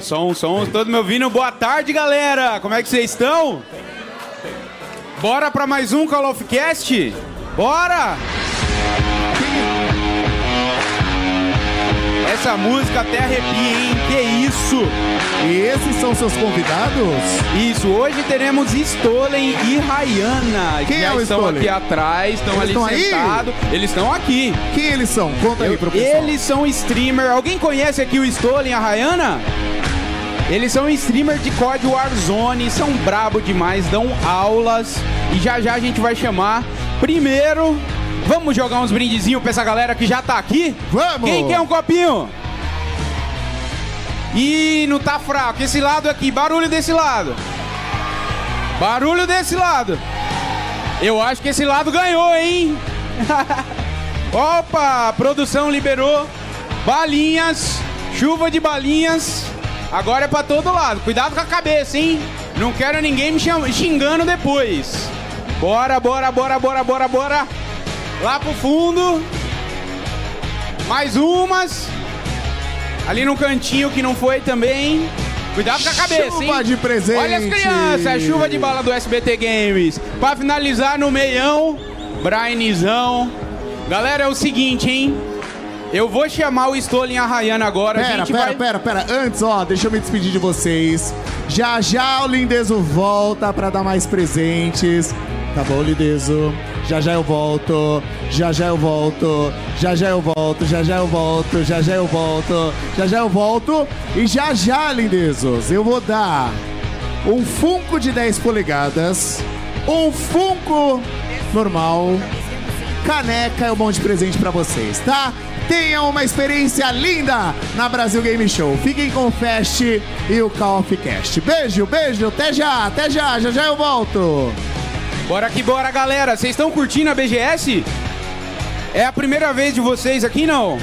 Som, som, todo me ouvindo? Boa tarde, galera! Como é que vocês estão? Bora pra mais um Call of Cast? Bora! Essa música até arrepia, hein? Que isso! E esses são seus convidados? Isso, hoje teremos Stolen e Rayana. Quem que é o estão Stolen? aqui atrás, estão Eles ali estão aí? sentados. Eles estão aqui. Quem eles são? Conta aí pro pessoal. Eles são streamer. Alguém conhece aqui o Stolen e a Rayana? Eles são streamer de COD Warzone, são brabo demais, dão aulas e já já a gente vai chamar. Primeiro, vamos jogar uns brindezinhos pra essa galera que já tá aqui? Vamos! Quem quer um copinho? Ih, não tá fraco. Esse lado aqui, barulho desse lado. Barulho desse lado. Eu acho que esse lado ganhou, hein? Opa, produção liberou balinhas, chuva de balinhas. Agora é pra todo lado. Cuidado com a cabeça, hein? Não quero ninguém me xingando depois. Bora, bora, bora, bora, bora, bora. Lá pro fundo. Mais umas. Ali no cantinho que não foi também. Cuidado com a cabeça, Chuva hein? de presente. Olha as crianças, chuva de bala do SBT Games. Pra finalizar no meião, Brianzão. Galera, é o seguinte, hein? Eu vou chamar o Stolen e a Rayana agora. a Pera, pera, vai... pera, pera. Antes, ó, deixa eu me despedir de vocês. Já já o Lindezo volta pra dar mais presentes. Tá bom, Lindezo? Já já eu volto. Já já eu volto. Já já eu volto. Já já eu volto. Já já eu volto. Já já eu volto. E já já, Lindezos, eu vou dar um Funko de 10 polegadas. Um Funko normal caneca e um monte de presente pra vocês, tá? Tenham uma experiência linda na Brasil Game Show. Fiquem com o Fest e o Call of Cast. Beijo, beijo, até já, até já, já já eu volto. Bora que bora, galera. Vocês estão curtindo a BGS? É a primeira vez de vocês aqui, não?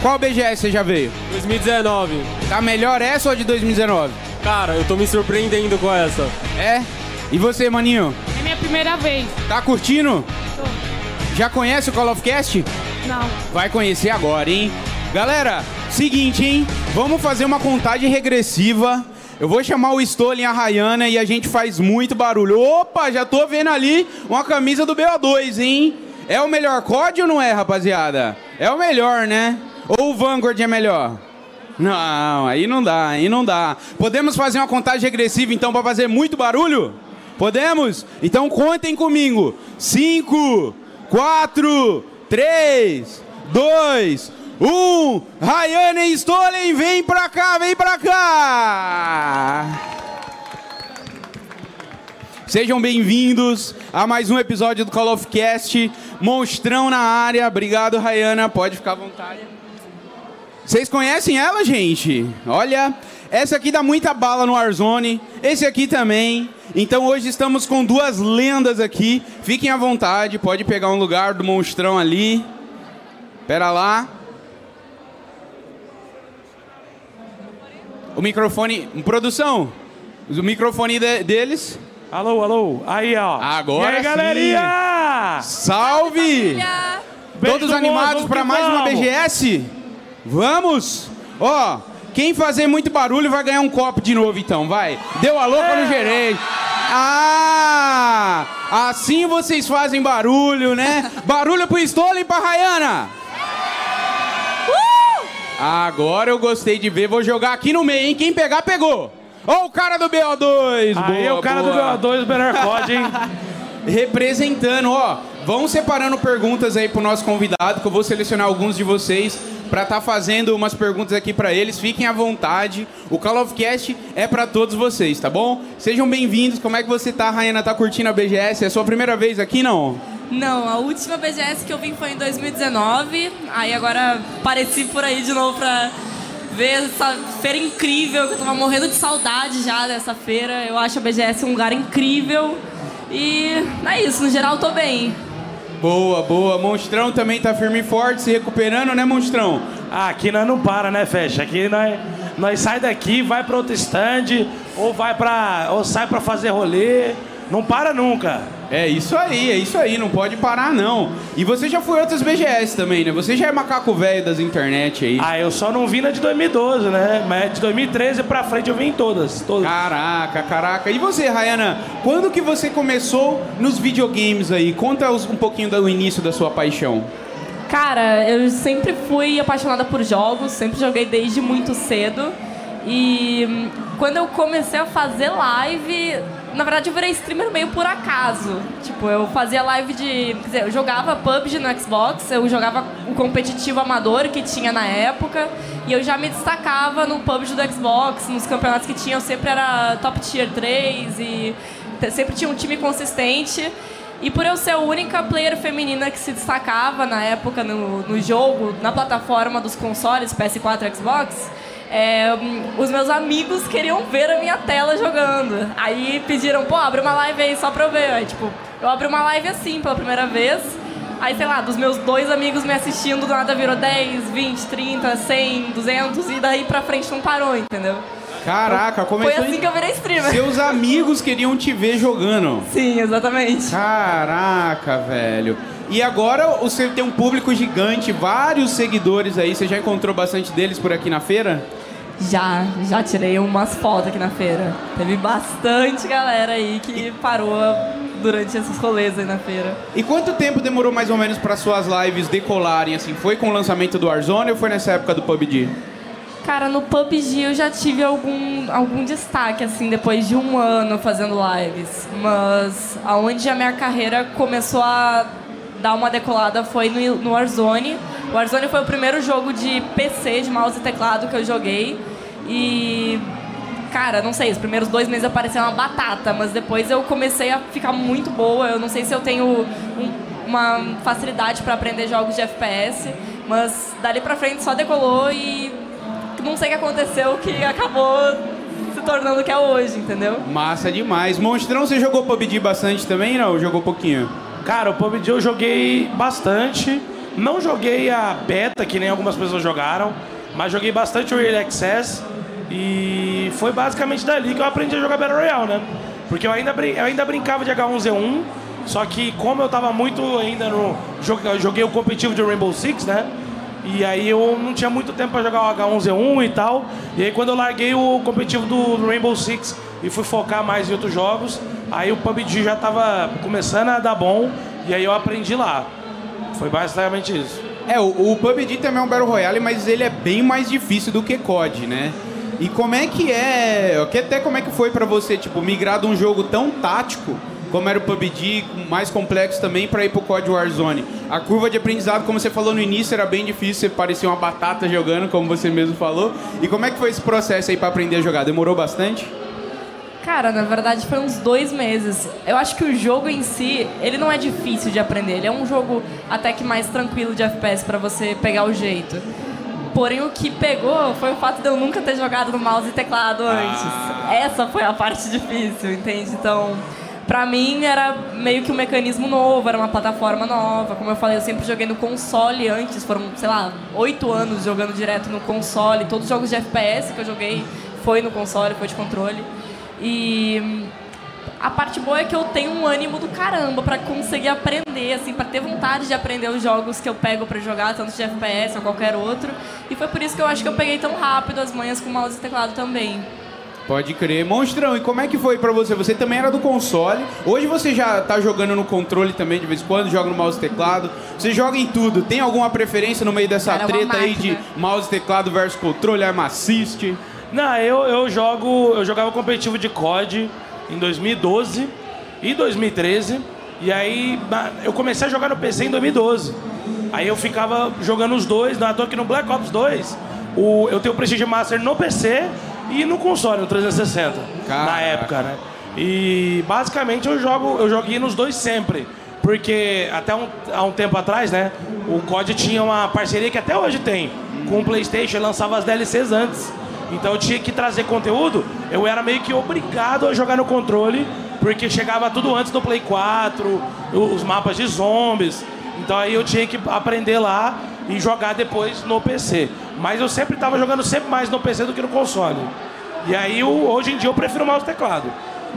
Qual BGS você já veio? 2019. Tá melhor essa ou a de 2019? Cara, eu tô me surpreendendo com essa. É? E você, maninho? É minha primeira vez. Tá curtindo? Tô. Já conhece o Call of Cast? Não. Vai conhecer agora, hein? Galera, seguinte, hein? Vamos fazer uma contagem regressiva. Eu vou chamar o Stolen a Rayana e a gente faz muito barulho. Opa, já tô vendo ali uma camisa do BO2, hein? É o melhor COD ou não é, rapaziada? É o melhor, né? Ou o Vanguard é melhor? Não, aí não dá, aí não dá. Podemos fazer uma contagem regressiva então pra fazer muito barulho? Podemos? Então contem comigo. Cinco, quatro, três, dois, um. Rayane Stolen, vem pra cá, vem pra cá. Sejam bem-vindos a mais um episódio do Call of Cast. Monstrão na área. Obrigado, Rayana. Pode ficar à vontade. Vocês conhecem ela, gente? Olha, essa aqui dá muita bala no Warzone. Esse aqui também. Então hoje estamos com duas lendas aqui. Fiquem à vontade, pode pegar um lugar do monstrão ali. Pera lá. O microfone, produção. O microfone de- deles. Alô, alô. Aí, ó. Agora e aí, galerinha? Salve! Todos do animados para mais uma. BGS? Vamos? Ó, quem fazer muito barulho vai ganhar um copo de novo, então, vai. Deu a louca no gerente. Ah! Assim vocês fazem barulho, né? Barulho pro Stolen e pra Rayana. Agora eu gostei de ver, vou jogar aqui no meio, hein? Quem pegar, pegou. Ó o cara do BO2. Aí, boa, o cara boa. do BO2, o melhor COD, hein? representando, ó. Vão separando perguntas aí pro nosso convidado, que eu vou selecionar alguns de vocês pra estar fazendo umas perguntas aqui pra eles. Fiquem à vontade. O Call of Cast é pra todos vocês, tá bom? Sejam bem-vindos. Como é que você tá, Rayana? Tá curtindo a BGS? É a sua primeira vez aqui, não? Não, a última BGS que eu vim foi em 2019. Aí agora apareci por aí de novo pra ver essa feira incrível, que eu tava morrendo de saudade já dessa feira. Eu acho a BGS um lugar incrível. E é isso, no geral eu tô bem. Boa, boa. Monstrão também tá firme e forte, se recuperando, né, Monstrão? Ah, aqui nós não para, né, Fecha? Aqui nós, nós sai daqui, vai pra outro stand, ou vai pra. ou sai pra fazer rolê. Não para nunca. É isso aí, é isso aí, não pode parar não. E você já foi outras BGS também, né? Você já é macaco velho das internet aí. Ah, eu só não vi na de 2012, né? Mas de 2013 pra frente eu vi em todas. todas. Caraca, caraca. E você, Rayana, quando que você começou nos videogames aí? Conta os- um pouquinho do início da sua paixão. Cara, eu sempre fui apaixonada por jogos, sempre joguei desde muito cedo. E hum, quando eu comecei a fazer live, na verdade eu virei streamer meio por acaso. Tipo, eu fazia live de. Quer dizer, eu jogava PUBG no Xbox, eu jogava o competitivo amador que tinha na época. E eu já me destacava no PUBG do Xbox, nos campeonatos que tinha, eu sempre era top tier 3 e sempre tinha um time consistente. E por eu ser a única player feminina que se destacava na época no, no jogo, na plataforma dos consoles PS4 e Xbox, é, os meus amigos queriam ver a minha tela jogando. Aí pediram, pô, abre uma live aí só pra eu ver. Aí, tipo, eu abri uma live assim pela primeira vez. Aí, sei lá, dos meus dois amigos me assistindo, do nada virou 10, 20, 30, 100, 200 e daí pra frente não parou, entendeu? Caraca, Foi começou assim em... que eu virei streamer. Seus amigos queriam te ver jogando. Sim, exatamente. Caraca, velho. E agora você tem um público gigante, vários seguidores aí. Você já encontrou bastante deles por aqui na feira? Já, já tirei umas fotos aqui na feira. Teve bastante galera aí que parou durante esses rolês aí na feira. E quanto tempo demorou mais ou menos para suas lives decolarem assim? Foi com o lançamento do Warzone ou foi nessa época do PUBG? Cara, no PUBG eu já tive algum, algum destaque, assim, depois de um ano fazendo lives. Mas aonde a minha carreira começou a dar uma decolada foi no, no Warzone. O Warzone foi o primeiro jogo de PC, de mouse e teclado que eu joguei. E cara, não sei, os primeiros dois meses eu parecia uma batata, mas depois eu comecei a ficar muito boa. Eu não sei se eu tenho um- uma facilidade pra aprender jogos de FPS, mas dali pra frente só decolou e não sei o que aconteceu que acabou se tornando o que é hoje, entendeu? Massa demais. Monstrão, você jogou PUBG bastante também? Não, jogou pouquinho. Cara, o PUBG eu joguei bastante. Não joguei a beta, que nem algumas pessoas jogaram, mas joguei bastante o Early Access. E foi basicamente dali que eu aprendi a jogar Battle Royale, né? Porque eu ainda, eu ainda brincava de H1Z1, só que como eu tava muito ainda no. joguei o competitivo de Rainbow Six, né? E aí eu não tinha muito tempo pra jogar o H1Z1 e tal. E aí quando eu larguei o competitivo do Rainbow Six e fui focar mais em outros jogos, aí o PUBG já tava começando a dar bom e aí eu aprendi lá. Foi basicamente isso. É, o, o PUBG também é um Battle Royale, mas ele é bem mais difícil do que COD, né? E como é que é, que até como é que foi pra você, tipo, migrar de um jogo tão tático, como era o PUBG, mais complexo também, pra ir pro COD Warzone? A curva de aprendizado, como você falou no início, era bem difícil, você parecia uma batata jogando, como você mesmo falou. E como é que foi esse processo aí pra aprender a jogar? Demorou bastante? Cara, na verdade foi uns dois meses. Eu acho que o jogo em si, ele não é difícil de aprender. Ele é um jogo até que mais tranquilo de FPS pra você pegar o jeito. Porém, o que pegou foi o fato de eu nunca ter jogado no mouse e teclado antes. Essa foi a parte difícil, entende? Então, pra mim era meio que um mecanismo novo, era uma plataforma nova. Como eu falei, eu sempre joguei no console antes. Foram, sei lá, oito anos jogando direto no console. Todos os jogos de FPS que eu joguei foi no console, foi de controle. E hum, a parte boa é que eu tenho um ânimo do caramba pra conseguir aprender, assim, pra ter vontade de aprender os jogos que eu pego pra jogar, tanto de FPS ou qualquer outro. E foi por isso que eu acho que eu peguei tão rápido as manhas com mouse e teclado também. Pode crer. Monstrão, e como é que foi pra você? Você também era do console. Hoje você já tá jogando no controle também, de vez em quando, joga no mouse e teclado. Você joga em tudo. Tem alguma preferência no meio dessa Cara, treta aí de mouse e teclado versus controle, arma assist? Não, eu, eu jogo. Eu jogava competitivo de COD em 2012 e 2013. E aí na- eu comecei a jogar no PC em 2012. Aí eu ficava jogando os dois, na toa que no Black Ops 2, o, eu tenho o Prestige Master no PC e no console, no 360. Na Caraca. época, né? E basicamente eu jogo, eu joguei nos dois sempre. Porque até um, há um tempo atrás, né? O COD tinha uma parceria que até hoje tem com o PlayStation, lançava as DLCs antes. Então eu tinha que trazer conteúdo, eu era meio que obrigado a jogar no controle, porque chegava tudo antes do Play 4, o- os mapas de zombies. Então aí eu tinha que aprender lá e jogar depois no PC. Mas eu sempre estava jogando sempre mais no PC do que no console. E aí eu- hoje em dia eu prefiro mais o teclado.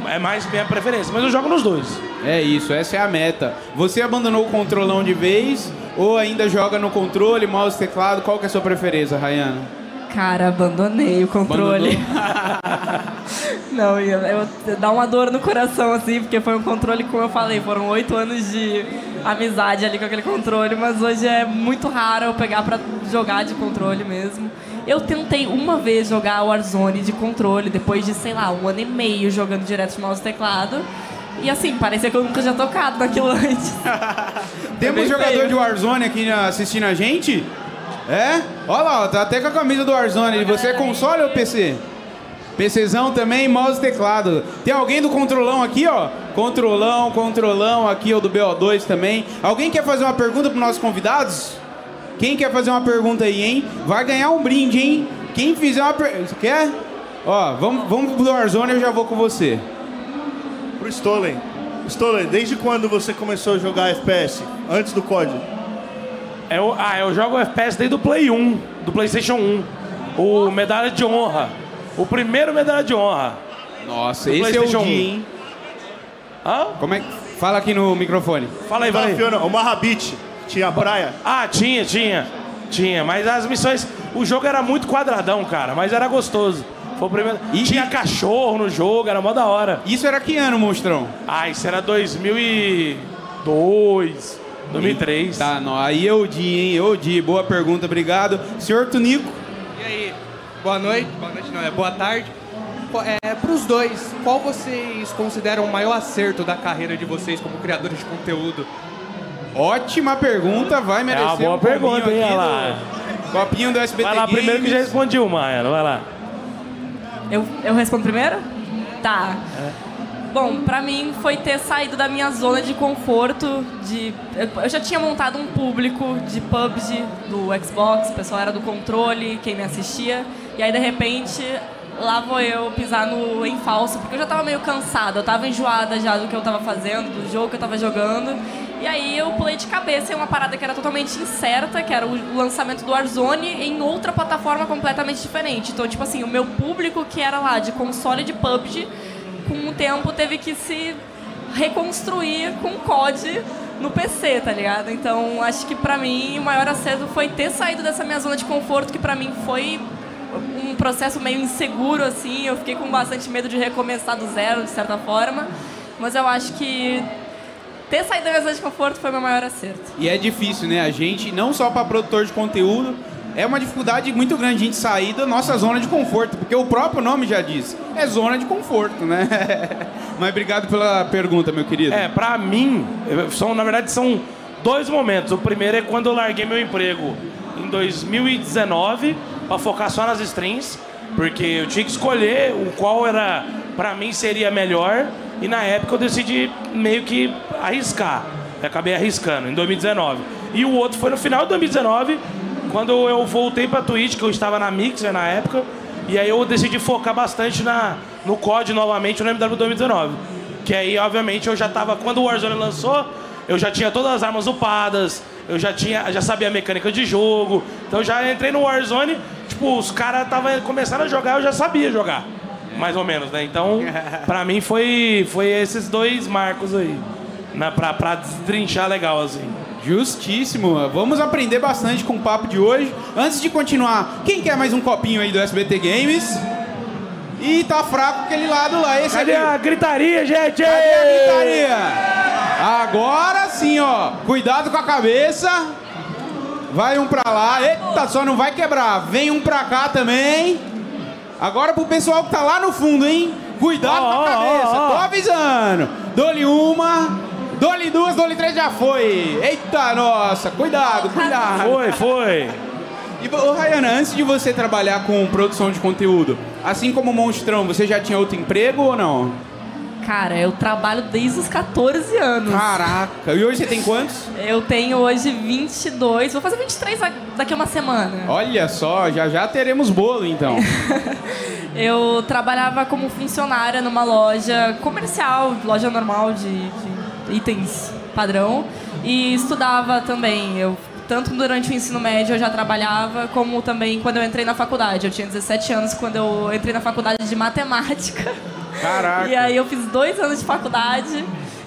é mais minha preferência. Mas eu jogo nos dois. É isso, essa é a meta. Você abandonou o controlão de vez ou ainda joga no controle, mouse, teclado? Qual que é a sua preferência, Rayana? Cara, abandonei o controle. Não, eu, eu, dá uma dor no coração, assim, porque foi um controle, como eu falei, foram oito anos de amizade ali com aquele controle, mas hoje é muito raro eu pegar pra jogar de controle mesmo. Eu tentei uma vez jogar Warzone de controle, depois de, sei lá, um ano e meio jogando direto de mouse e teclado. E assim, parecia que eu nunca tinha tocado naquilo antes. Temos jogador feio. de Warzone aqui assistindo a gente? É? Olha lá, tá até com a camisa do Warzone. Você é console ou PC? PCzão também, mouse e teclado. Tem alguém do controlão aqui, ó? Controlão, controlão aqui, ó, do BO2 também. Alguém quer fazer uma pergunta para nossos convidados? Quem quer fazer uma pergunta aí, hein? Vai ganhar um brinde, hein? Quem fizer uma pergunta. Quer? Ó, vamos, vamos pro Warzone, eu já vou com você. Pro Stolen. Stolen, desde quando você começou a jogar FPS? Antes do COD? Eu, ah, eu jogo FPS desde o Play 1, do PlayStation 1. O Medalha de Honra. O primeiro Medalha de Honra. Nossa, Do esse é o PlayStation dia, 1. hein? Hã? Como é que... Fala aqui no microfone. Fala aí, fala aí. Fiona, o Marrabit. Tinha praia? Ah, tinha, tinha. Tinha, mas as missões. O jogo era muito quadradão, cara, mas era gostoso. Foi o primeiro. E- tinha cachorro no jogo, era mó da hora. Isso era que ano, monstrão? Ah, isso era 2002, 2003. Tá, não, aí eu di, hein? Eu di. Boa pergunta, obrigado. Senhor Tunico, E aí, boa noite, boa noite não, é boa tarde. É, para os dois, qual vocês consideram o maior acerto da carreira de vocês como criadores de conteúdo? ótima pergunta, vai merecer uma boa um pergunta, hein, lá. do- Copinho do SBT Vai lá primeiro que já Games. respondi uma, Ana, vai lá. Eu, eu respondo primeiro? Tá. Bom, pra mim foi ter saído da minha zona de conforto. De, eu já tinha montado um público de PUBG do Xbox, o pessoal era do controle, quem me assistia. E aí, de repente, lá vou eu pisar no em falso, porque eu já tava meio cansada, eu tava enjoada já do que eu tava fazendo, do jogo que eu tava jogando. E aí eu pulei de cabeça em uma parada que era totalmente incerta, que era o lançamento do Warzone em outra plataforma completamente diferente. Então, tipo assim, o meu público que era lá de console de PUBG, com o tempo teve que se reconstruir com COD no PC, tá ligado? Então, acho que pra mim o maior acerto foi ter saído dessa minha zona de conforto, que pra mim foi um processo meio inseguro assim, eu fiquei com bastante medo de recomeçar do zero, de certa forma. Mas eu acho que ter saído da minha zona de conforto foi meu maior acerto. E é difícil, né? A gente, não só para produtor de conteúdo, é uma dificuldade muito grande a gente sair da nossa zona de conforto, porque o próprio nome já diz, é zona de conforto, né? Mas obrigado pela pergunta, meu querido. É, pra mim, são, na verdade são dois momentos. O primeiro é quando eu larguei meu emprego em 2019 pra focar só nas strings, porque eu tinha que escolher o qual era pra mim seria melhor e na época eu decidi meio que arriscar. Eu acabei arriscando em 2019. E o outro foi no final de 2019, quando eu voltei pra Twitch, que eu estava na Mixer na época, e aí eu decidi focar bastante na, no COD novamente no MW 2019. Que aí, obviamente, eu já tava. Quando o Warzone lançou, eu já tinha todas as armas upadas, eu já tinha. já sabia a mecânica de jogo. Então eu já entrei no Warzone, tipo, os caras estavam começando a jogar, eu já sabia jogar. Mais ou menos, né? Então, pra mim foi, foi esses dois marcos aí. Na, pra, pra destrinchar legal, assim. Justíssimo. Vamos aprender bastante com o papo de hoje. Antes de continuar, quem quer mais um copinho aí do SBT Games? E tá fraco aquele lado lá. Esse Cadê ali. a gritaria, gente? Cadê a gritaria? Agora sim, ó. Cuidado com a cabeça. Vai um pra lá. Eita, só não vai quebrar. Vem um pra cá também. Agora pro pessoal que tá lá no fundo, hein? Cuidado Ó, com a cabeça. ó, ó. Tô avisando. Dou-lhe uma. Dou-lhe duas, dou-lhe três, já foi. Eita, nossa. Cuidado, cuidado. Foi, foi. E, ô, Rayana, antes de você trabalhar com produção de conteúdo, assim como o Monstrão, você já tinha outro emprego ou não? Cara, eu trabalho desde os 14 anos. Caraca. E hoje você tem quantos? Eu tenho hoje 22, vou fazer 23 a- daqui a uma semana. Olha só, já já teremos bolo então. Eu trabalhava como funcionária numa loja comercial, loja normal de, de itens padrão, e estudava também. Eu tanto durante o ensino médio eu já trabalhava, como também quando eu entrei na faculdade. Eu tinha 17 anos quando eu entrei na faculdade de matemática. Caraca. E aí eu fiz dois anos de faculdade.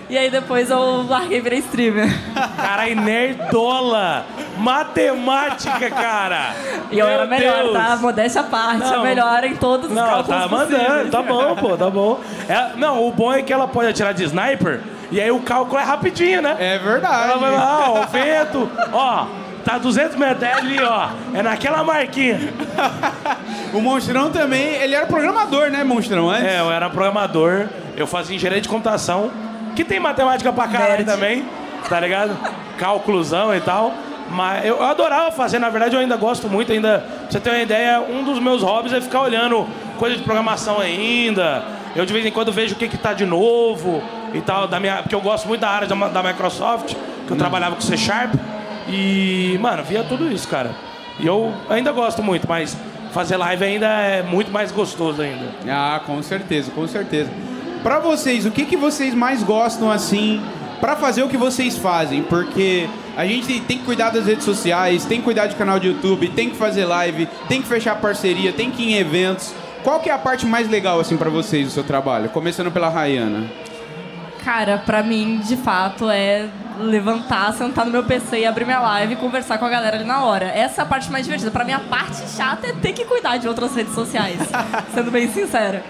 E aí depois eu larguei e virei streamer. Caralho, nerdola! Matemática, cara! E eu Meu era melhor, Deus. tá? Modéstia à parte. Não. Eu melhor em todos os Não, cálculos tá mandando, possíveis. tá bom, pô, tá bom. É, não, o bom é que ela pode atirar de sniper e aí o cálculo é rapidinho, né? É verdade. Ela vai lá, ó, o vento, ó, tá 200 metros é ali, ó, é naquela marquinha. O Monstrão também, ele era programador, né, Monstrão? Antes? É, eu era programador, eu fazia engenharia de computação, que tem matemática pra caralho Nerd. também, tá ligado? Cálculozão e tal. Mas eu, eu adorava fazer, na verdade eu ainda gosto muito, ainda. Pra você ter uma ideia, um dos meus hobbies é ficar olhando coisa de programação ainda. Eu de vez em quando vejo o que, que tá de novo e tal, da minha, porque eu gosto muito da área da, da Microsoft, que eu trabalhava com C Sharp. E, mano, via tudo isso, cara. E eu ainda gosto muito, mas fazer live ainda é muito mais gostoso ainda. Ah, com certeza, com certeza. Pra vocês, o que, que vocês mais gostam assim pra fazer o que vocês fazem? Porque a gente tem que cuidar das redes sociais, tem que cuidar de canal de YouTube, tem que fazer live, tem que fechar parceria, tem que ir em eventos. Qual que é a parte mais legal assim para vocês do seu trabalho? Começando pela Rayana. Cara, pra mim, de fato, é levantar, sentar no meu PC e abrir minha live e conversar com a galera ali na hora. Essa é a parte mais divertida. Pra mim, a parte chata é ter que cuidar de outras redes sociais. sendo bem sincera.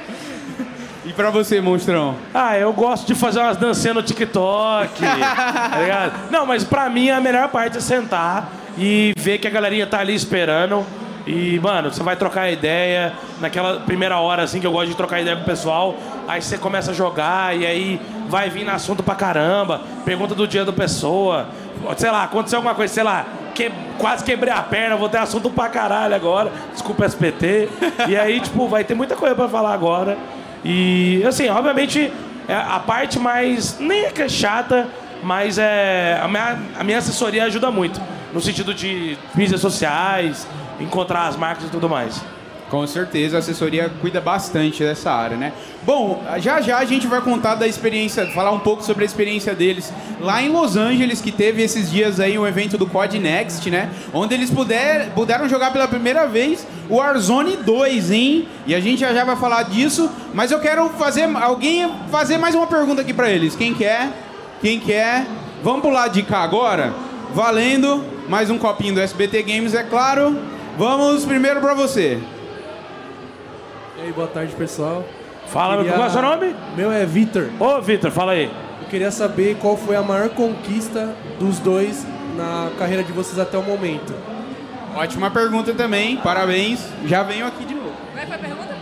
E pra você, Monstrão? Ah, eu gosto de fazer umas dancinhas no TikTok, tá ligado? Não, mas pra mim a melhor parte é sentar e ver que a galerinha tá ali esperando. E, mano, você vai trocar ideia naquela primeira hora, assim, que eu gosto de trocar ideia com o pessoal. Aí você começa a jogar e aí vai vir assunto pra caramba. Pergunta do dia da pessoa. Sei lá, aconteceu alguma coisa, sei lá, que, quase quebrei a perna, vou ter assunto pra caralho agora. Desculpa, SPT. E aí, tipo, vai ter muita coisa pra falar agora. E, assim, obviamente, é a parte mais. Nem é que é chata, mas é. A minha, a minha assessoria ajuda muito. No sentido de mídias sociais, encontrar as marcas e tudo mais. Com certeza, a assessoria cuida bastante dessa área, né? Bom, já já a gente vai contar da experiência, falar um pouco sobre a experiência deles lá em Los Angeles, que teve esses dias aí um evento do Code Next, né? Onde eles puder, puderam jogar pela primeira vez o Warzone 2, hein? E a gente já já vai falar disso, mas eu quero fazer alguém fazer mais uma pergunta aqui pra eles. Quem quer? Quem quer? Vamos pular de cá agora? Valendo, mais um copinho do SBT Games, é claro. Vamos primeiro pra você. E aí, boa tarde, pessoal. Fala, Queria- qual é o seu nome? Meu é Vitor. Ô, Vitor, fala aí. Eu queria saber qual foi a maior conquista dos dois na carreira de vocês até o momento. Ótima pergunta também, parabéns. Já venho aqui de novo. Como é foi a pergunta?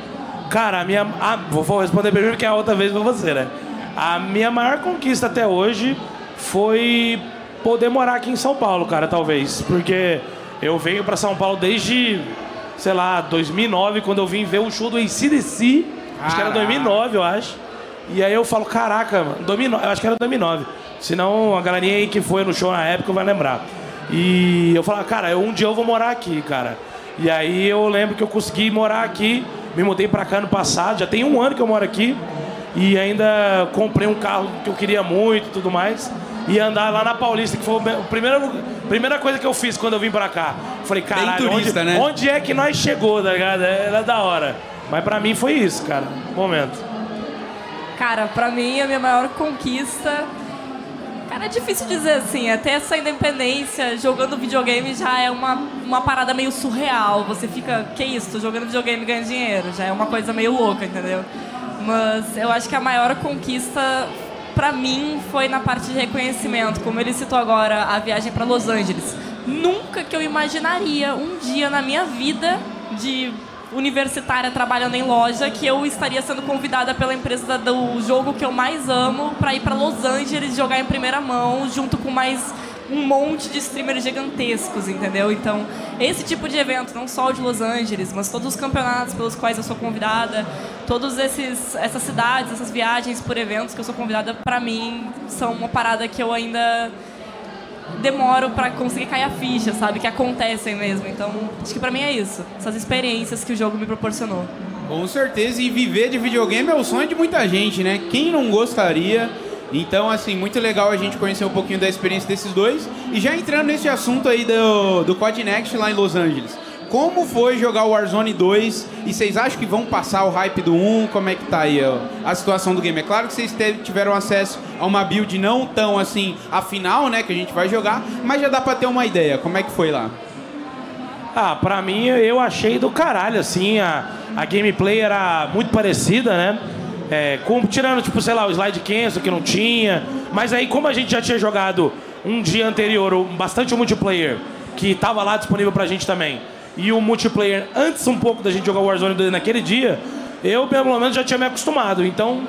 Cara, a minha. ah, vou responder primeiro que é a outra vez pra você, né? A minha maior conquista até hoje foi poder morar aqui em São Paulo, cara, talvez. Porque eu venho pra São Paulo desde, sei lá, 2009, quando eu vim ver o show do ACDC. Acho que era Caraca. 2009, eu acho. E aí eu falo, caraca, mano, 2009, eu acho que era 2009. Senão a galerinha aí que foi no show na época vai lembrar. E eu falo, cara, eu- um dia eu vou morar aqui, cara. E aí eu lembro que eu consegui morar aqui, me mudei pra cá no passado, já tem um ano que eu moro aqui. E ainda comprei um carro que eu queria muito e tudo mais. E andar lá na Paulista, que foi a primeira, primeira coisa que eu fiz quando eu vim pra cá. Falei, caralho, turista, onde, né? onde é que nós chegou, tá ligado? Era da hora. Mas pra mim foi isso, cara. Momento. Cara, pra mim, a minha maior conquista. Cara, é difícil dizer assim. Até essa independência jogando videogame já é uma, uma parada meio surreal. Você fica, que isso? Tô jogando videogame e ganhando dinheiro. Já é uma coisa meio louca, entendeu? Mas eu acho que a maior conquista pra mim foi na parte de reconhecimento. Como ele citou agora, a viagem pra Los Angeles. Nunca que eu imaginaria um dia na minha vida de universitária trabalhando em loja que eu estaria sendo convidada pela empresa do jogo que eu mais amo para ir para Los Angeles jogar em primeira mão junto com mais um monte de streamers gigantescos, entendeu? Então, esse tipo de evento, não só o de Los Angeles, mas todos os campeonatos pelos quais eu sou convidada, esses essas cidades, essas viagens por eventos que eu sou convidada, para mim são uma parada que eu ainda demoro pra conseguir cair a ficha, sabe? Que acontecem mesmo. Então, acho que pra mim é isso. Essas experiências que o jogo me proporcionou. Com certeza, e viver de videogame é o sonho de muita gente, né? Quem não gostaria? Então, assim, muito legal a gente conhecer um pouquinho da experiência desses dois. E já entrando nesse assunto aí do, do Code Next lá em Los Angeles. como foi jogar o Warzone 2 e vocês acham que vão passar o hype do 1? Como é que tá aí ó, a situação do game? É claro que vocês tiveram acesso a uma build não tão assim, afinal, né, que a gente vai jogar, mas já dá pra ter uma ideia. Como é que foi lá? Ah, pra mim eu achei do caralho, assim, a, a gameplay era muito parecida, né? É, com, tirando, tipo, sei lá, o slide cancel que não tinha. Mas aí, como a gente já tinha jogado um dia anterior bastante o multiplayer, que tava lá disponível pra gente também, e o multiplayer antes um pouco da gente jogar Warzone 2 naquele dia, eu pelo menos já tinha me acostumado. Então,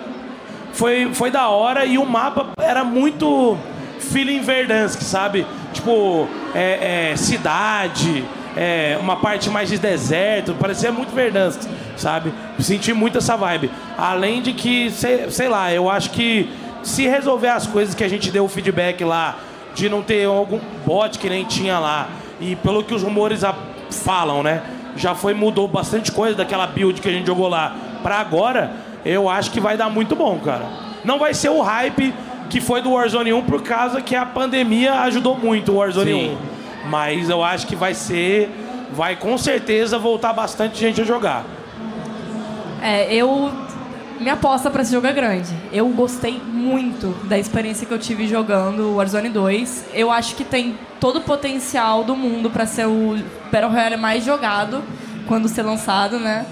foi, foi da hora e o mapa era muito feeling Verdansk, sabe? Tipo, é, é, cidade, é, uma parte mais de deserto, parecia muito Verdansk, sabe? Senti muito essa vibe. Além de que, sei, sei lá, eu acho que se resolver as coisas que a gente deu o feedback lá, de não ter algum bot que nem tinha lá, e pelo que os rumores falam, né? Já foi, mudou bastante coisa daquela build que a gente jogou lá pra agora, eu acho que vai dar muito bom, cara. Não vai ser o hype que foi do Warzone 1 por causa que a pandemia ajudou muito o Warzone Sim. 1. Mas eu acho que vai ser. Vai com certeza voltar bastante gente a jogar. É, eu. Minha aposta pra esse jogo é grande. Eu gostei muito da experiência que eu tive jogando o Warzone 2. Eu acho que tem todo o potencial do mundo pra ser o Battle Royale mais jogado quando ser lançado, né?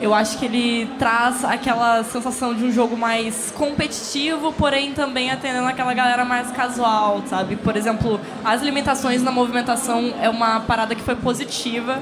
Eu acho que ele traz aquela sensação de um jogo mais competitivo, porém também atendendo aquela galera mais casual, sabe? Por exemplo, as limitações na movimentação é uma parada que foi positiva.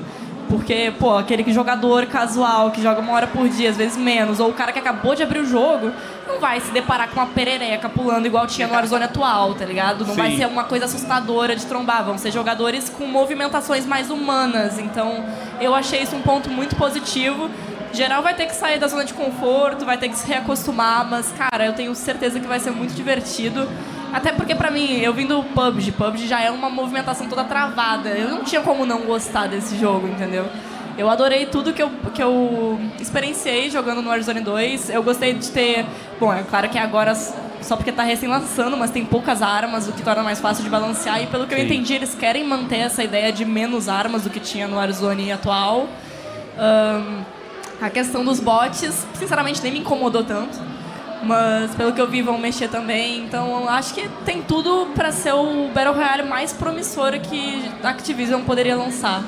Porque, pô, aquele jogador casual que joga uma hora por dia, às vezes menos, ou o cara que acabou de abrir o jogo, não vai se deparar com uma perereca pulando igual tinha no Warzone atual, tá ligado? Não vai Sim. ser uma coisa assustadora de trombar, vão ser jogadores com movimentações mais humanas. Então, eu achei isso um ponto muito positivo. Geral vai ter que sair da zona de conforto, vai ter que se reacostumar, mas, cara, eu tenho certeza que vai ser muito divertido. Até porque, pra mim, eu vim do PUBG, PUBG já é uma movimentação toda travada. Eu não tinha como não gostar desse jogo, entendeu? Eu adorei tudo que eu, que eu experienciei jogando no Warzone 2. Eu gostei de ter. Bom, é claro que agora, só porque tá recém lançando, mas tem poucas armas, o que torna mais fácil de balancear. E pelo que eu Sim. entendi, eles querem manter essa ideia de menos armas do que tinha no Warzone atual. Ahn, a questão dos bots, sinceramente, nem me incomodou tanto. Mas pelo que eu vi, vão mexer também. Então acho que tem tudo pra ser o Battle Royale mais promissor que a Activision poderia lançar.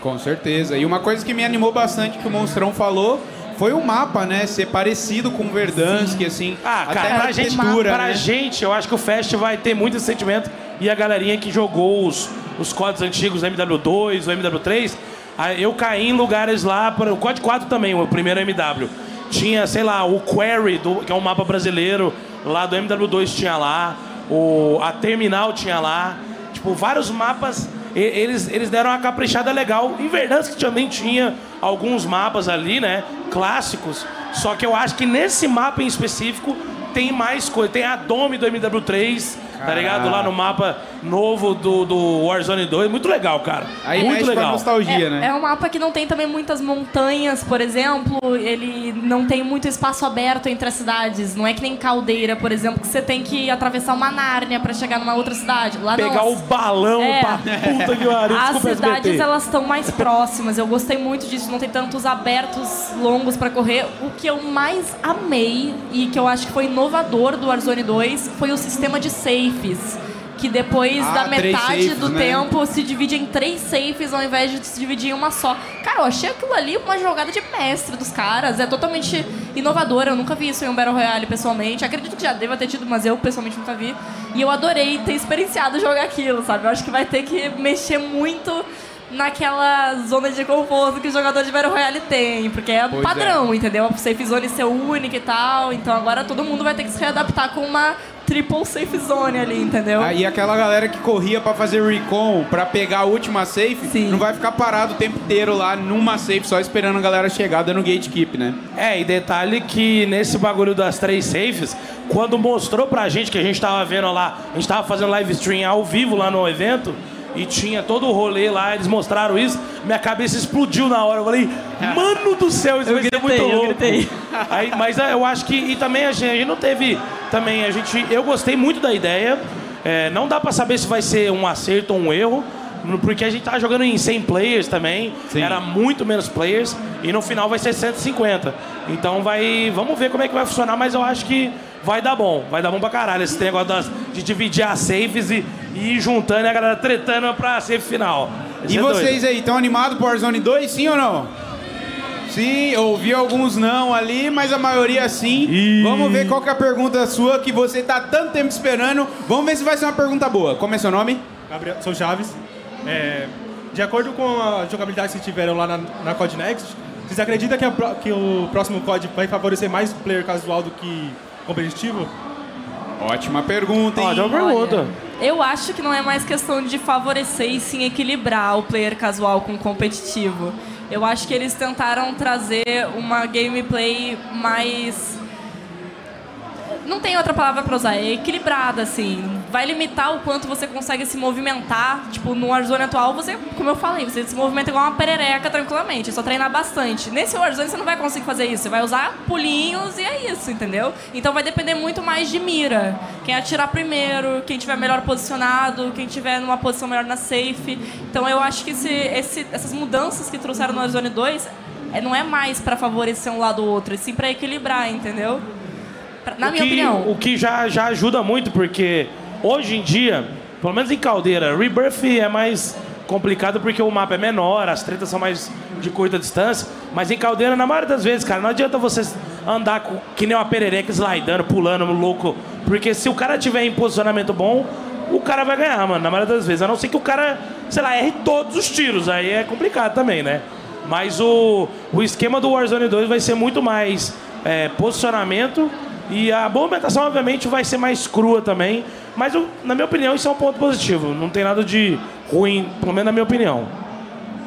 Com certeza. E uma coisa que me animou bastante que o Monstrão falou foi o mapa, né? Ser parecido com o Verdansk, assim. Ah, até cara, a pra gente, arquitetura, pra né? gente, eu acho que o Fest vai ter muito esse sentimento. E a galerinha que jogou os, os códigos antigos, o MW2, o MW3, ah, eu caí em lugares lá, o COD 4 também, o primeiro MW. Tinha, sei lá, o Quarry, do- que é um mapa brasileiro, lá do MW2 tinha lá, o, a Terminal tinha lá. Tipo, vários mapas, e- eles, eles deram uma caprichada legal. Em Verdansk também tinha alguns mapas ali, né? Clássicos. Só que eu acho que nesse mapa em específico tem mais coisa. Tem a Dome do MW3, tá ligado? Lá no mapa novo do, do Warzone 2. Muito legal, cara. Aí Muito mexe legal. nostalgia, é, né? é um mapa que não tem também muitas montanhas, por exemplo. Ele não tem muito espaço aberto entre as cidades. Não é que nem Caldeira, por exemplo, que você tem que atravessar uma Nárnia pra chegar numa outra cidade. Lá não. Pegar o balão É. pra puta que pariu. As cidades SBT. elas estão mais próximas. Eu gostei muito disso. Não tem tantos abertos longos pra correr. O que eu mais amei e que eu acho que foi inovador do Warzone 2 foi o sistema de safes. Que depois Ah, da metade safes, do né? tempo se divide em três safes ao invés de se dividir em uma só. Cara, eu achei aquilo ali uma jogada de mestre dos caras. É totalmente inovador. Eu nunca vi isso em um Battle Royale pessoalmente. Acredito que já deva ter tido, mas eu pessoalmente nunca vi. E eu adorei ter experienciado jogar aquilo, sabe? Eu acho que vai ter que mexer muito naquela zona de conforto que o jogador de Battle Royale tem, porque é Pois padrão, entendeu? A safe zone ser única e tal, então agora todo mundo vai ter que se readaptar com uma triple safe zone ali, entendeu? Aí aquela galera que corria pra fazer recon, pra pegar a última safe, Sim. não vai ficar parado o tempo inteiro lá numa safe só esperando a galera chegar dando gatekeep, né? É, e detalhe que nesse bagulho das três safes, quando mostrou pra gente que a gente tava vendo lá, a gente tava fazendo live stream ao vivo lá no evento, e tinha todo o rolê lá, eles mostraram isso, minha cabeça explodiu na hora. Eu falei, mano do céu, isso Eu vai ser gritei, muito eu louco. gritei. Aí, mas é, eu acho que. E também a gente, a gente não teve. Também a gente. Eu gostei muito da ideia. É, não dá pra saber se vai ser um acerto ou um erro. Porque a gente tava jogando em 100 players também, Sim. era muito menos players, e no final vai ser 150. Então vai. Vamos ver como é que vai funcionar, mas eu acho que vai dar bom. Vai dar bom pra caralho. Esse negócio das- de dividir as saves e, e juntando e a galera tretando pra safe final. Esse E é vocês doido. aí, estão animados pro Warzone 2, sim ou não? Sim, ouvi alguns não ali, mas a maioria sim. Vamos ver qual que é a pergunta sua que você tá tanto tempo esperando. Vamos ver se vai ser uma pergunta boa. Como é seu nome? Gabriel, sou Chaves. É, de acordo com a jogabilidade que tiveram lá na, na COD Next, vocês acreditam que, a que o próximo COD vai favorecer mais o player casual do que competitivo? Ótima pergunta, hein? Ó, tem uma pergunta. Olha, eu acho que não é mais questão de favorecer e sim equilibrar o player casual com o competitivo. Eu acho que eles tentaram trazer uma gameplay mais. Não tem outra palavra pra usar, é equilibrada, assim. Vai limitar o quanto você consegue se movimentar. Tipo, no Warzone atual, você, como eu falei, você se movimenta igual uma perereca tranquilamente. É só treinar bastante. Nesse Warzone você não vai conseguir fazer isso. Você vai usar pulinhos e é isso, entendeu? Então vai depender muito mais de mira. Quem atirar primeiro, quem tiver melhor posicionado, quem tiver numa posição melhor na safe. Então eu acho que esse, esse- essas mudanças que trouxeram no Warzone 2 é, não é mais pra favorecer um lado ou outro, e sim pra equilibrar, entendeu? Na o minha que, opinião. O que já, já ajuda muito, porque hoje em dia, pelo menos em Caldeira, Rebirth é mais complicado porque o mapa é menor, as tretas são mais de curta distância. Mas em Caldeira, na maioria das vezes, cara, não adianta você andar com, que nem uma perereca slidando, pulando, louco. Porque se o cara tiver em posicionamento bom, o cara vai ganhar, mano, na maioria das vezes. A não ser que o cara, sei lá, erre todos os tiros. Aí é complicado também, né? Mas o, o esquema do Warzone 2 vai ser muito mais é, posicionamento e a movimentação, obviamente, vai ser mais crua também. Mas, eu- na minha opinião, isso é um ponto positivo. Não tem nada de ruim, pelo menos na minha opinião.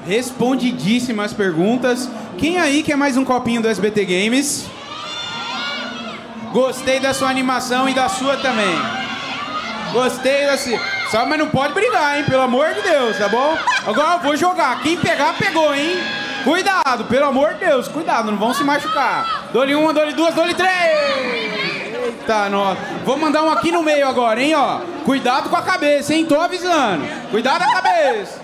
Respondidíssimas perguntas. Quem aí quer mais um copinho do SBT Games? Gostei da sua animação e da sua também. Gostei da sua. Só, mas não pode brigar, hein? Pelo amor de Deus, tá bom? Agora eu vou jogar. Quem pegar, pegou, hein? Cuidado, pelo amor de Deus, cuidado, não vão se machucar. Dole uma, dole duas, dole três! Eita, nossa. Vou mandar um aqui no meio agora, hein, ó. Cuidado com a cabeça, hein? Tô avisando. Cuidado com a cabeça.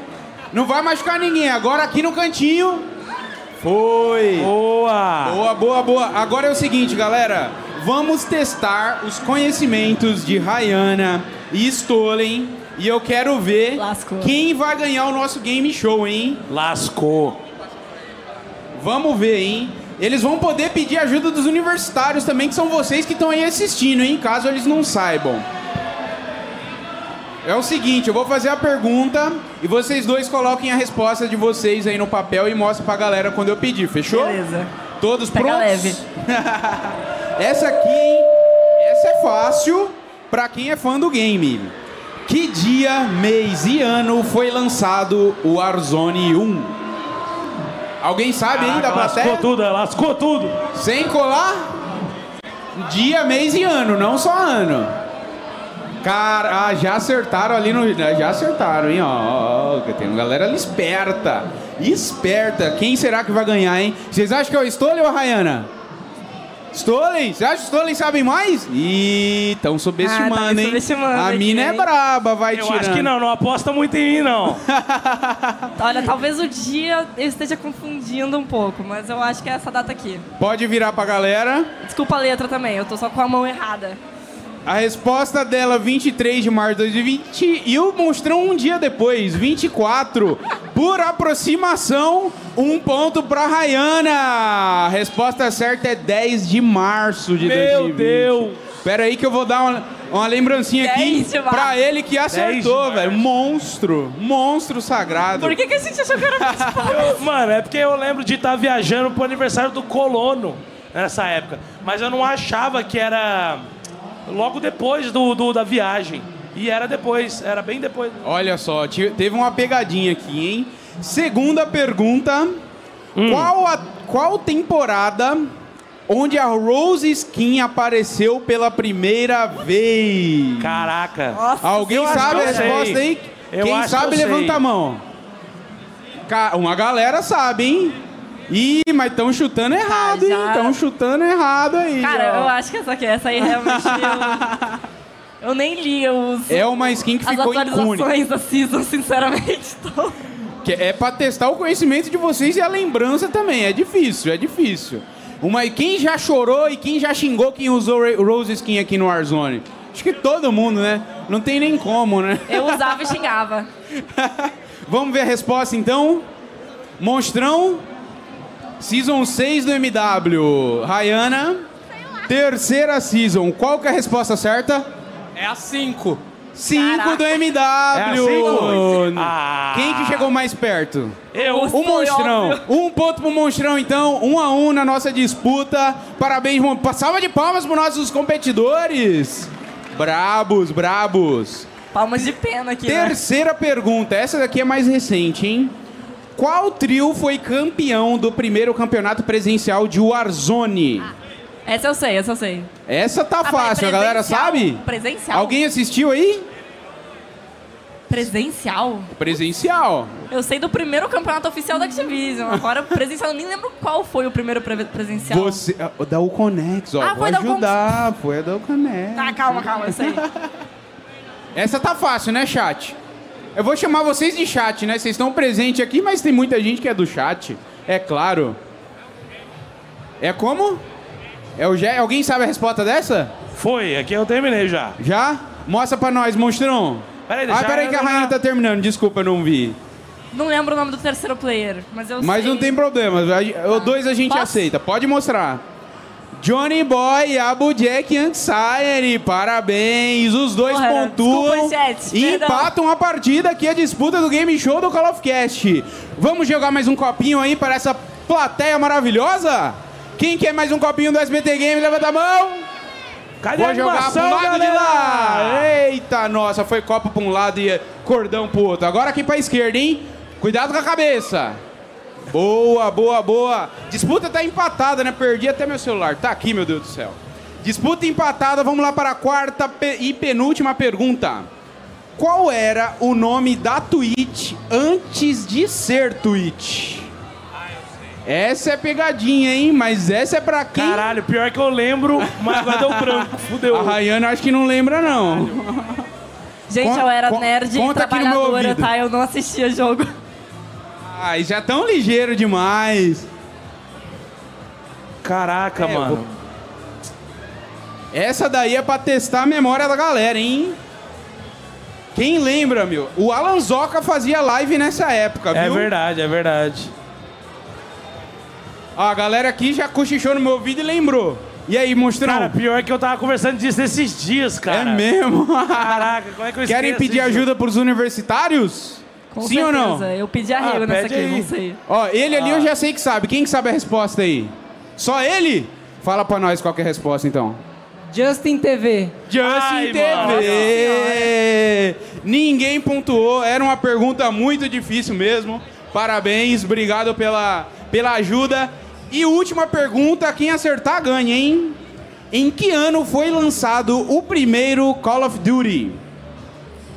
Não vai machucar ninguém. Agora aqui no cantinho. Foi. Boa! Boa, boa, boa. Agora é o seguinte, galera. Vamos testar os conhecimentos de Rayana e Stolen. E eu quero ver Lascou. quem vai ganhar o nosso game show, hein? Lascou. Vamos ver, hein? Eles vão poder pedir ajuda dos universitários também, que são vocês que estão aí assistindo, hein? Caso eles não saibam. É o seguinte, eu vou fazer a pergunta e vocês dois coloquem a resposta de vocês aí no papel e mostrem pra galera quando eu pedir, fechou? Beleza. Todos Pega prontos? leve. Essa aqui, hein? Essa é fácil pra quem é fã do game. Que dia, mês e ano foi lançado o Warzone 1? Alguém sabe aí da Caraca, lascou plateia? tudo, lascou tudo. Sem colar? Dia, mês e ano, não só ano. Cara, ah, já acertaram ali no. Já acertaram, hein? Ó, ó, tem uma galera ali esperta. Esperta. Quem será que vai ganhar, hein? Vocês acham que é o Stolen ou a Rayana? Stolen? Você acha que Stolen sabem mais? Ih, estão subestimando, Ah, tá hein? subestimando a aqui, mina é hein? braba, vai Eu tirando. acho que não, não aposta muito em mim, não. Olha, talvez o dia eu esteja confundindo um pouco, mas eu acho que é essa data aqui. Pode virar pra galera. Desculpa a letra também, eu tô só com a mão errada. A resposta dela, 23 de março de 2020, e o monstrão um dia depois, 24. Por aproximação, um ponto pra Rayana. A resposta certa é 10 de março de Meu 2020. Deus. Pera aí que eu vou dar uma, uma lembrancinha aqui 10 de março. pra ele que 10 acertou, velho. Monstro. Monstro sagrado. Por que, que a gente achou que era mano, é porque eu lembro de estar viajando pro aniversário do colono nessa época. Mas eu não achava que era logo depois do, do- da viagem. E era depois, era bem depois. Olha só, teve uma pegadinha aqui, hein? Segunda pergunta. Qual, a, qual temporada onde a Rose Skin apareceu pela primeira vez? Caraca. Nossa, Alguém sabe a resposta aí? Eu Quem acho que sabe, eu sei. levanta a mão. Uma galera sabe, hein? Ih, mas estão chutando errado, hein? já. Estão chutando errado aí. Cara, ó. eu acho que essa aqui, essa aí realmente eu... Eu nem li os, É uma skin que as ficou icônica. atualizações da Season, sinceramente. Então, Que é pra testar o conhecimento de vocês e a lembrança também. É difícil, é difícil. Uma, quem já chorou e quem já xingou quem usou Rose Skin aqui no Warzone? Acho que todo mundo, né? Não tem nem como, né? eu usava e xingava. Vamos ver a resposta então? Monstrão, Season 6 do MW. Rayana, terceira Season. Qual que é a resposta certa? É a 5. 5 do MW. É a cinco? Ah. Quem que chegou mais perto? Eu. O Foi Monstrão. óbvio. Um ponto pro Monstrão, então. Um a um na nossa disputa. Parabéns, Mon- salva de palmas pros nossos competidores. Brabos, brabos. Palmas de pena aqui, né? Terceira pergunta. Essa daqui é mais recente, hein? Qual trio foi campeão do primeiro campeonato presencial de Warzone? Essa eu sei, essa eu sei. Essa tá Ah, fácil, a galera sabe? Presencial? Alguém assistiu aí? Presencial? Presencial. Eu sei do primeiro campeonato oficial da Activision. Agora, presencial, eu nem lembro qual foi o primeiro pre- presencial. Você, ah, da Uconex, ó. Ah, vou foi da Uconex. ajudar. Foi a da Uconex. Tá, calma, calma, eu sei. Essa tá fácil, né, chat? Eu vou chamar vocês de chat, né? Vocês estão presentes aqui, mas tem muita gente que é do chat. É claro. É como? É o Gé? Alguém sabe a resposta dessa? Foi, aqui eu terminei já. Já? Mostra pra nós, monstrão. Peraí, Ah, deixa peraí que a Rainha tá terminando. Desculpa, eu não vi. Não lembro o nome do terceiro player, mas eu Mas sei. não tem problema. a- O dois a gente Posso? aceita. Pode mostrar. Johnny Boy e Abu Jack Anxiety. Parabéns. Os dois Porra, pontuam desculpa, e empatam a partida aqui, a disputa do Game Show do Call of Cast. Vamos jogar mais um copinho aí para essa plateia maravilhosa? Quem quer mais um copinho do SBT Game? Levanta a mão. Cadê Vou a jogar pro animação, lado de galera? lá. Eita, nossa, foi copo pra um lado e cordão pro outro. Agora aqui pra esquerda, hein? Cuidado com a cabeça. Boa, boa, boa. Disputa tá empatada, né? Perdi até meu celular. Tá aqui, meu Deus do céu. Disputa empatada, vamos lá para a quarta e penúltima pergunta. Qual era o nome da Twitch antes de ser Twitch? Essa é pegadinha, hein? Mas essa é pra quem? Caralho, pior que eu lembro, mas agora deu branco. Fudeu. A Rayana acho que não lembra, não. Gente, Con- eu era nerd e trabalhadora, tá? Eu não assistia jogo. Ai, já tão ligeiro demais. Caraca, É, mano. vou- Essa daí é pra testar a memória da galera, hein? Quem lembra, meu? O Alan Zoca fazia live nessa época, viu? É verdade, é verdade. Ó, a galera aqui já cochichou no meu ouvido e lembrou. E aí, monstrão? Cara, pior que eu tava conversando disso esses dias, cara. é mesmo? Caraca, como é que eu Querem pedir isso? ajuda pros universitários? Com Sim ou não? certeza. Eu pedi arrego Ah, nessa aqui, aí. não sei. Ó, ele ali eu já sei que sabe. Quem que sabe a resposta aí? Só ele? Fala pra nós qual que é a resposta, então. Justin TV. Justin Ai, TV. Ninguém pontuou. Era uma pergunta muito difícil mesmo. Parabéns, obrigado pela, pela ajuda. E última pergunta, quem acertar ganha, hein? Em que ano foi lançado o primeiro Call of Duty?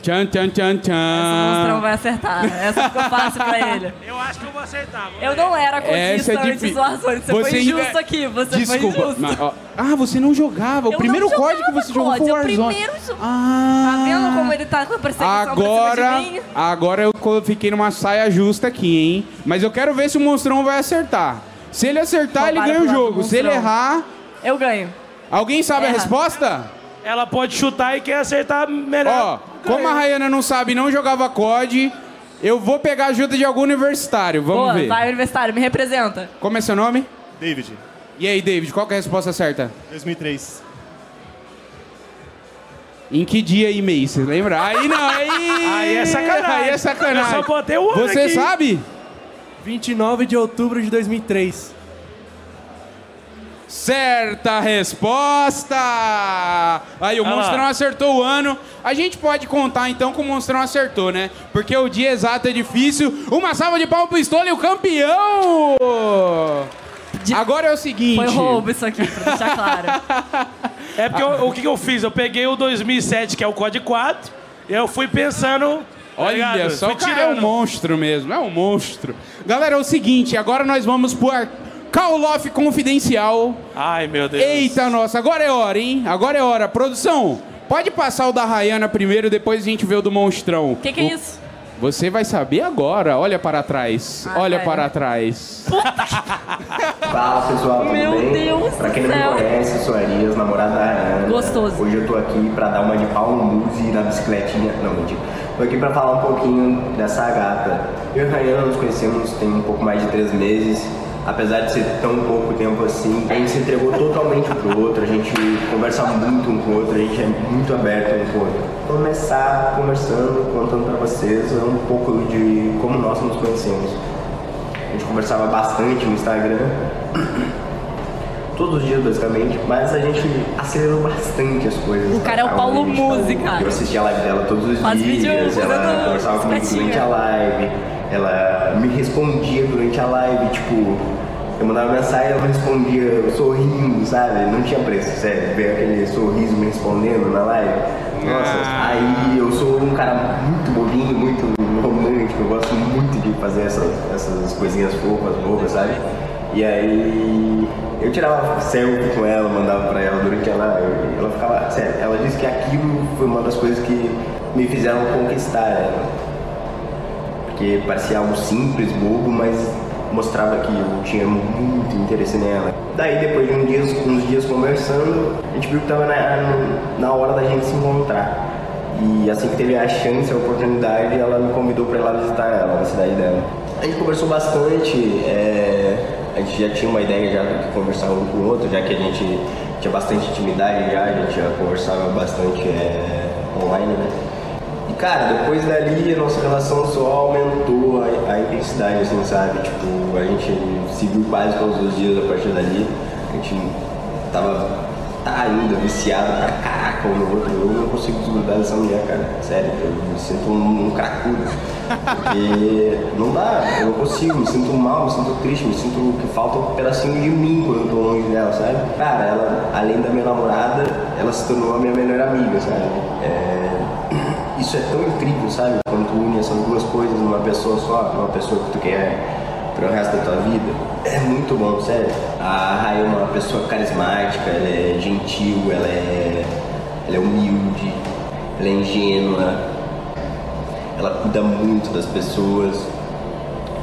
Tchan, tchan, tchan, Essa o monstrão tchan. vai acertar. Essa ficou fácil pra ele. Eu acho que eu vou acertar. vamos Eu ver. não era Essa cotista é antes do Warzone. Você, Você foi ainda- injusto aqui. Você Desculpa. foi injusto. mas, ó, ah, você não jogava. O Eu primeiro código que você jogou foi o Warzone. primeiro jogo. Ah. Tá vendo como ele tá com a perseguição Agora, cima de mim? agora eu fiquei numa saia justa aqui, hein? Mas eu quero ver se o monstrão vai acertar. Se ele acertar, ele ganha o jogo. Se ele errar, Eu ganho. alguém sabe a Erra. resposta? Ela pode chutar e quem acertar melhor. Ó, como a Rayana não sabe, não jogava COD, eu vou pegar a ajuda de algum universitário. Vamos Boa, ver. vai, universitário, me representa. Como é seu nome? David, E aí, David, qual que é a resposta certa? 2003. Em que dia e mês? Você lembra? Aí não, aí... Aí é sacanagem. Aí é sacanagem. Eu só botei o ano Você aqui. sabe? 29 de outubro de 2003. Certa resposta! Aí, o Ah lá. Monstrão acertou o ano. A gente pode contar então que o Monstrão acertou, né? Porque o dia exato é difícil. Uma salva de palmas pro Pistola e o campeão! De- Agora é o seguinte. Foi roubo isso aqui, pra deixar claro. É porque eu- o que, que eu fiz? Eu peguei o 2007, que é o COD 4, e eu fui pensando... tá Olha só, o cara é um monstro mesmo, é um monstro. Galera, é o seguinte, agora nós vamos pro ar- Call of Confidencial. Ai, meu Deus. Eita, nossa, agora é hora, hein? Agora é hora. Produção, Pode passar o da Rayana primeiro, depois a gente vê o do Monstrão. O que, que é isso? Você vai saber agora. Olha para trás. Ah, Olha cara. para trás. Fala pessoal, tudo Meu bem? Deus pra quem não me conhece, eu sou Arias, namorada da Ana. Gostoso. Hoje eu tô aqui pra dar uma de Paulo Musi na bicicletinha. Não, mentira. Tô aqui pra falar um pouquinho dessa gata. Eu e a Rayana nos conhecemos tem um pouco mais de três meses. Apesar de ser tão pouco tempo assim, a gente se entregou totalmente pro outro, a gente conversa muito um com o outro, a gente é muito aberto um com o outro. Começar conversando, contando pra vocês um pouco de como nós nos conhecemos. A gente conversava bastante no Instagram, todos os dias basicamente, mas a gente acelerou bastante as coisas. O cara é o Paulo a gente tá- Musi, cara. Eu assistia a live dela todos os Faz vídeo dias, ela fazendo conversava comigo durante a live, ela me respondia durante a live, tipo, eu mandava mensagem ela me respondia sorrindo, sabe? Não tinha preço, sério, ver aquele sorriso me respondendo na live. Nossa, Ah. aí eu sou um cara muito bobinho, muito romântico, eu gosto muito de fazer essas, essas coisinhas fofas, bobas, sabe? E aí eu tirava selfie com ela, mandava pra ela durante a live. Ela ficava, sério, ela disse que aquilo foi uma das coisas que me fizeram conquistar ela. Porque parecia algo simples, bobo, mas mostrava que eu tinha muito interesse nela. Daí depois de um dias, uns dias conversando, a gente viu que tava na, na hora da gente se encontrar. E assim que teve a chance, a oportunidade, ela me convidou para ir lá visitar ela, na cidade dela. A gente conversou bastante, é, a gente já tinha uma ideia já que conversar um com o outro, já que a gente tinha bastante intimidade já, a gente já conversava bastante é, online, né? Cara, depois dali a nossa relação só aumentou a, a intensidade, assim, sabe? Tipo, a gente se viu quase todos os dias a partir dali. A gente tava tá ainda viciado pra caraca um no outro. Eu não consigo desgrudar dessa mulher, cara. Sério, eu me sinto um, um cracudo. Porque não dá, eu não consigo, me sinto mal, me sinto triste, me sinto que falta um pedacinho de mim quando eu tô longe dela, sabe? Cara, ela, além da minha namorada, ela se tornou a minha melhor amiga, sabe? É, isso é tão incrível, sabe? Quando tu une essas duas coisas numa pessoa só, numa pessoa que tu quer pro resto da tua vida. É muito bom, sério. A Rai é uma pessoa carismática, ela é gentil, ela é, ela é humilde, ela é ingênua, ela cuida muito das pessoas.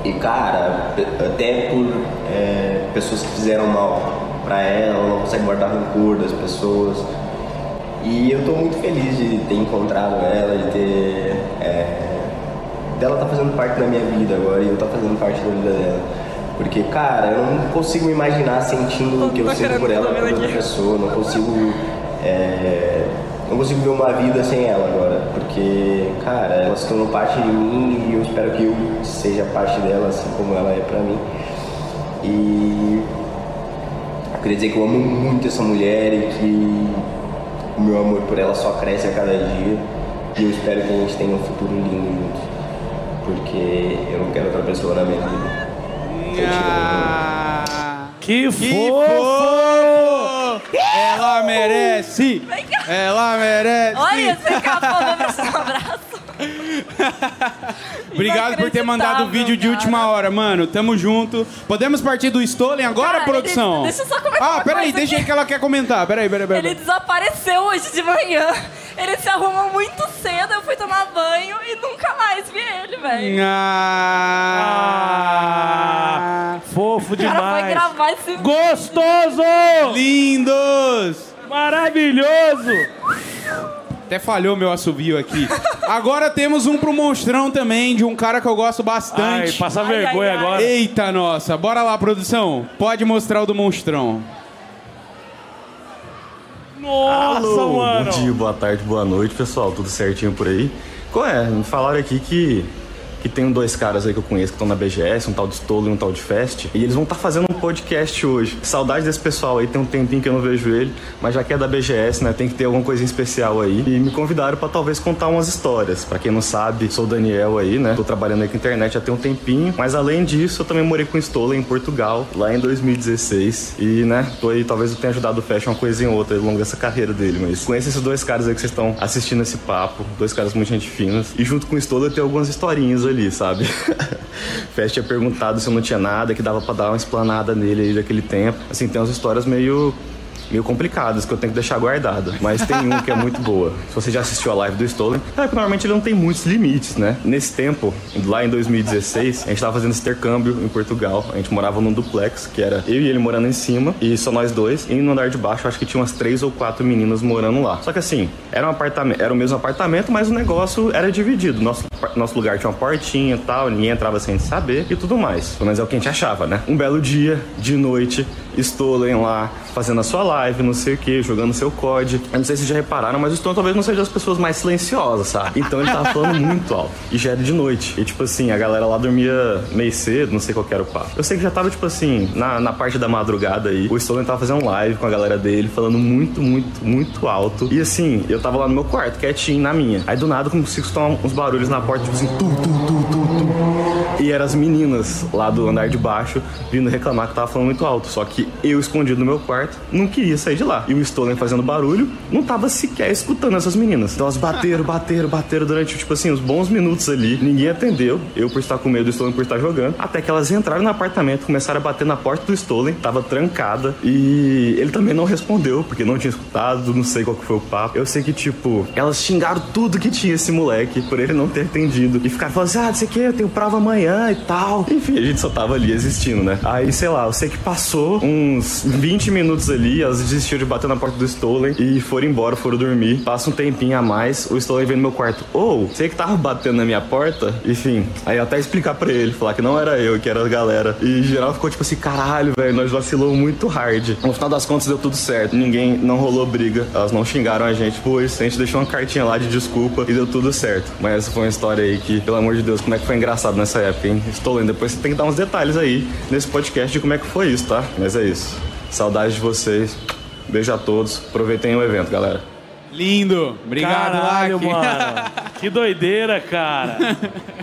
E cara, até por é, pessoas que fizeram mal pra ela, ela não consegue guardar rancor das pessoas. E eu tô muito feliz de ter encontrado ela, de ter. É, dela tá fazendo parte da minha vida agora e eu tá fazendo parte da vida dela. Porque, cara, eu não consigo me imaginar sentindo o que eu sinto por ela por outra pessoa, não consigo. é, não consigo ver uma vida sem ela agora. Porque, cara, ela se tornou parte de mim e eu espero que eu seja parte dela, assim como ela é pra mim. E eu queria dizer que eu amo muito essa mulher e que o meu amor por ela só cresce a cada dia. E eu espero que a gente tenha um futuro lindo juntos. Porque eu não quero outra pessoa na minha vida. Que fofo! Ela merece! Ela merece! Olha, você vou prestar um abraço. Obrigado por ter mandado o vídeo de última hora, mano. Tamo junto. Podemos partir do Stolen agora, Cara, produção? ele- deixa eu só comentar Ah, uma peraí, coisa deixa aí aqui. que ela quer comentar. Peraí, peraí, peraí. Ele desapareceu hoje de manhã. Ele se arrumou muito cedo, eu fui tomar banho e nunca mais vi ele, velho. Ah, fofo O cara foi demais. gravar esse Gostoso! Lindos! Maravilhoso! Até falhou meu assovio aqui. Agora temos um pro monstrão também, de um cara que eu gosto bastante. Ai, passa Ai, vergonha ai, ai. agora. Eita, nossa. Bora lá, produção. Pode mostrar o do monstrão. Nossa, Alô, mano. Bom dia, boa tarde, boa noite, pessoal. Tudo certinho por aí? Qual é? Me falaram aqui que, que tem dois caras aí que eu conheço que estão na BGS, um tal de Stolo e um tal de Fest. E eles vão estar fazendo um podcast hoje. Saudade desse pessoal aí, tem um tempinho que eu não vejo ele. Mas já que é da BGS, né, tem que ter alguma coisa especial aí. E me convidaram pra talvez contar umas histórias. Pra quem não sabe, sou o Daniel aí, né? Tô trabalhando aí com internet já tem um tempinho. Mas além disso, eu também morei com o em Portugal, lá em 2016. E, né, tô aí, talvez eu tenha ajudado o Fashion uma coisa em outra ao longo dessa carreira dele. Mas conheço esses dois caras aí que vocês estão assistindo esse papo. Dois caras muito gente finos. E junto com o Stola tem algumas historinhas ali, sabe? Fest tinha perguntado se não tinha nada, que dava pra dar uma explanada nele aí daquele tempo. Assim, tem umas histórias meio meio complicadas que eu tenho que deixar guardada. Mas tem um que é muito boa. Se você já assistiu a live do Stolen, é que normalmente ele não tem muitos limites, né? Nesse tempo, lá em 2016, a gente tava fazendo intercâmbio em Portugal. A gente morava num duplex, que era eu e ele morando em cima, e só nós dois. E no andar de baixo, acho que tinha umas três ou quatro meninas morando lá. Só que assim, era um apartamento, era o mesmo apartamento, mas o negócio era dividido. Nosso, nosso lugar tinha uma portinha e tal, ninguém entrava sem saber e tudo mais. Pelo menos é o que a gente achava, né? Um belo dia, de noite, Stolen lá, fazendo a sua live, não sei o que, jogando seu COD. Eu não sei se já repararam, mas o Stolen talvez não seja das pessoas mais silenciosas, sabe? Então ele tava falando muito alto. E já era de noite. E tipo assim, a galera lá dormia meio cedo, não sei qual que era o papo. Eu sei que já tava, tipo assim, na, na parte da madrugada aí, o Stolen tava fazendo live com a galera dele, falando muito, muito, muito alto. E assim, eu tava lá no meu quarto, quietinho, na minha. Aí do nada eu consigo escutar uns barulhos na porta, tipo assim, tu, tu, tu, tu, tu. E eram as meninas lá do andar de baixo vindo reclamar que tava falando muito alto. Só que eu, escondido no meu quarto, não queria sair de lá. E o Stolen fazendo barulho, não tava sequer escutando essas meninas. Então elas bateram, bateram, bateram durante, tipo assim, uns bons minutos ali. Ninguém atendeu. Eu por estar com medo do Stolen por estar jogando. Até que elas entraram no apartamento, começaram a bater na porta do Stolen. Tava trancada. E ele também não respondeu, porque não tinha escutado, não sei qual que foi o papo. Eu sei que, tipo, elas xingaram tudo que tinha esse moleque por ele não ter atendido. E ficaram falando assim: ah, não sei o que, eu tenho prova amanhã e tal. Enfim, a gente só tava ali existindo, né? Aí, sei lá, eu sei que passou uns 20 minutos ali, elas desistiram de bater na porta do Stolen e foram embora, foram dormir. Passa um tempinho a mais, o Stolen vem no meu quarto. Ou, oh, sei que tava batendo na minha porta. Enfim, aí até explicar pra ele, falar que não era eu, que era a galera. E geral ficou tipo assim, caralho, velho, nós vacilou muito hard. No final das contas deu tudo certo. Ninguém não rolou briga, elas não xingaram a gente. Pois, a gente deixou uma cartinha lá de desculpa e deu tudo certo. Mas essa foi uma história aí que, pelo amor de Deus, como é que foi engraçado nessa época, hein? Stolen, depois você tem que dar uns detalhes aí nesse podcast de como é que foi isso, tá? Mas é isso. Saudades de vocês. Beijo a todos. Aproveitem o evento, galera. Lindo. Obrigado, Caralho, Lack. mano. Que doideira, cara.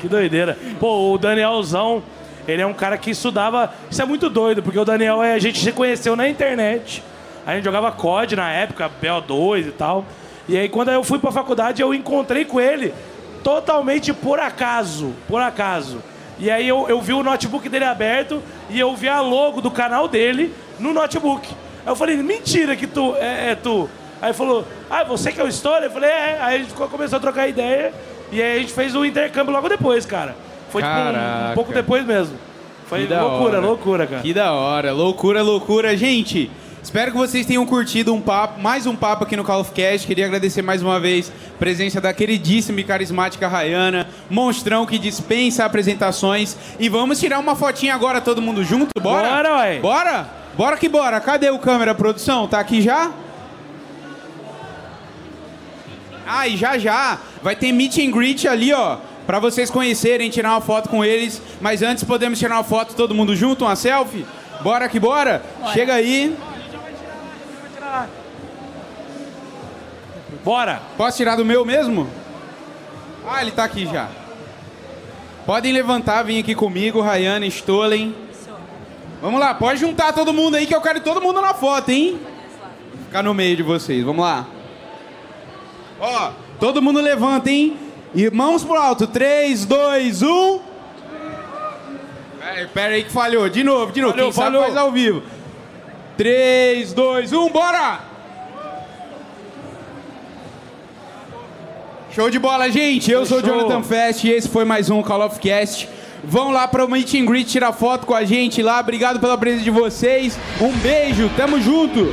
Que doideira. Pô, o Danielzão, ele é um cara que estudava. Isso é muito doido, porque o Daniel é, a gente se conheceu na internet. A gente jogava COD na época, BO2 e tal. E aí, quando eu fui pra faculdade, eu encontrei com ele totalmente por acaso. Por acaso. E aí eu, eu vi o notebook dele aberto e eu vi a logo do canal dele no notebook. Aí eu falei, mentira que tu é, é tu. Aí falou, ah, você que é o Story? Eu falei, é. Aí a gente começou a trocar ideia e aí a gente fez o intercâmbio logo depois, cara. Foi tipo um, um pouco depois mesmo. Foi loucura, hora. loucura, cara. Que da hora, loucura, loucura. Gente, espero que vocês tenham curtido um papo, mais um papo aqui no Call of Cast. Queria agradecer mais uma vez a presença da queridíssima e carismática Rayana, monstrão que dispensa apresentações. E vamos tirar uma fotinha agora todo mundo junto, bora? Bora, ué. Bora? Bora que bora. Cadê o câmera produção? Tá aqui já? Ah, e já já vai ter meet and greet ali, ó, Pra vocês conhecerem, tirar uma foto com eles. Mas antes podemos tirar uma foto todo mundo junto, uma selfie? Bora que bora? Chega aí. Bora. Posso tirar do meu mesmo? Ah, ele tá aqui já. Podem levantar, vir aqui comigo, Rayana, Stolen. Vamos lá, pode juntar todo mundo aí que eu quero todo mundo na foto, hein? Vou ficar no meio de vocês, vamos lá. Ó, todo mundo levanta, hein? E mãos pro alto. 3, 2, 1. Pera, pera aí que falhou. De novo, de novo. Falhou, Quem sabe falhou. faz ao vivo. 3, 2, 1, bora! Show de bola, gente. Eu sou o. Jonathan Fest e esse foi mais um Call of Cast. Vão lá para o Meet and Greet tirar foto com a gente lá. Obrigado pela presença de vocês. Um beijo, tamo junto.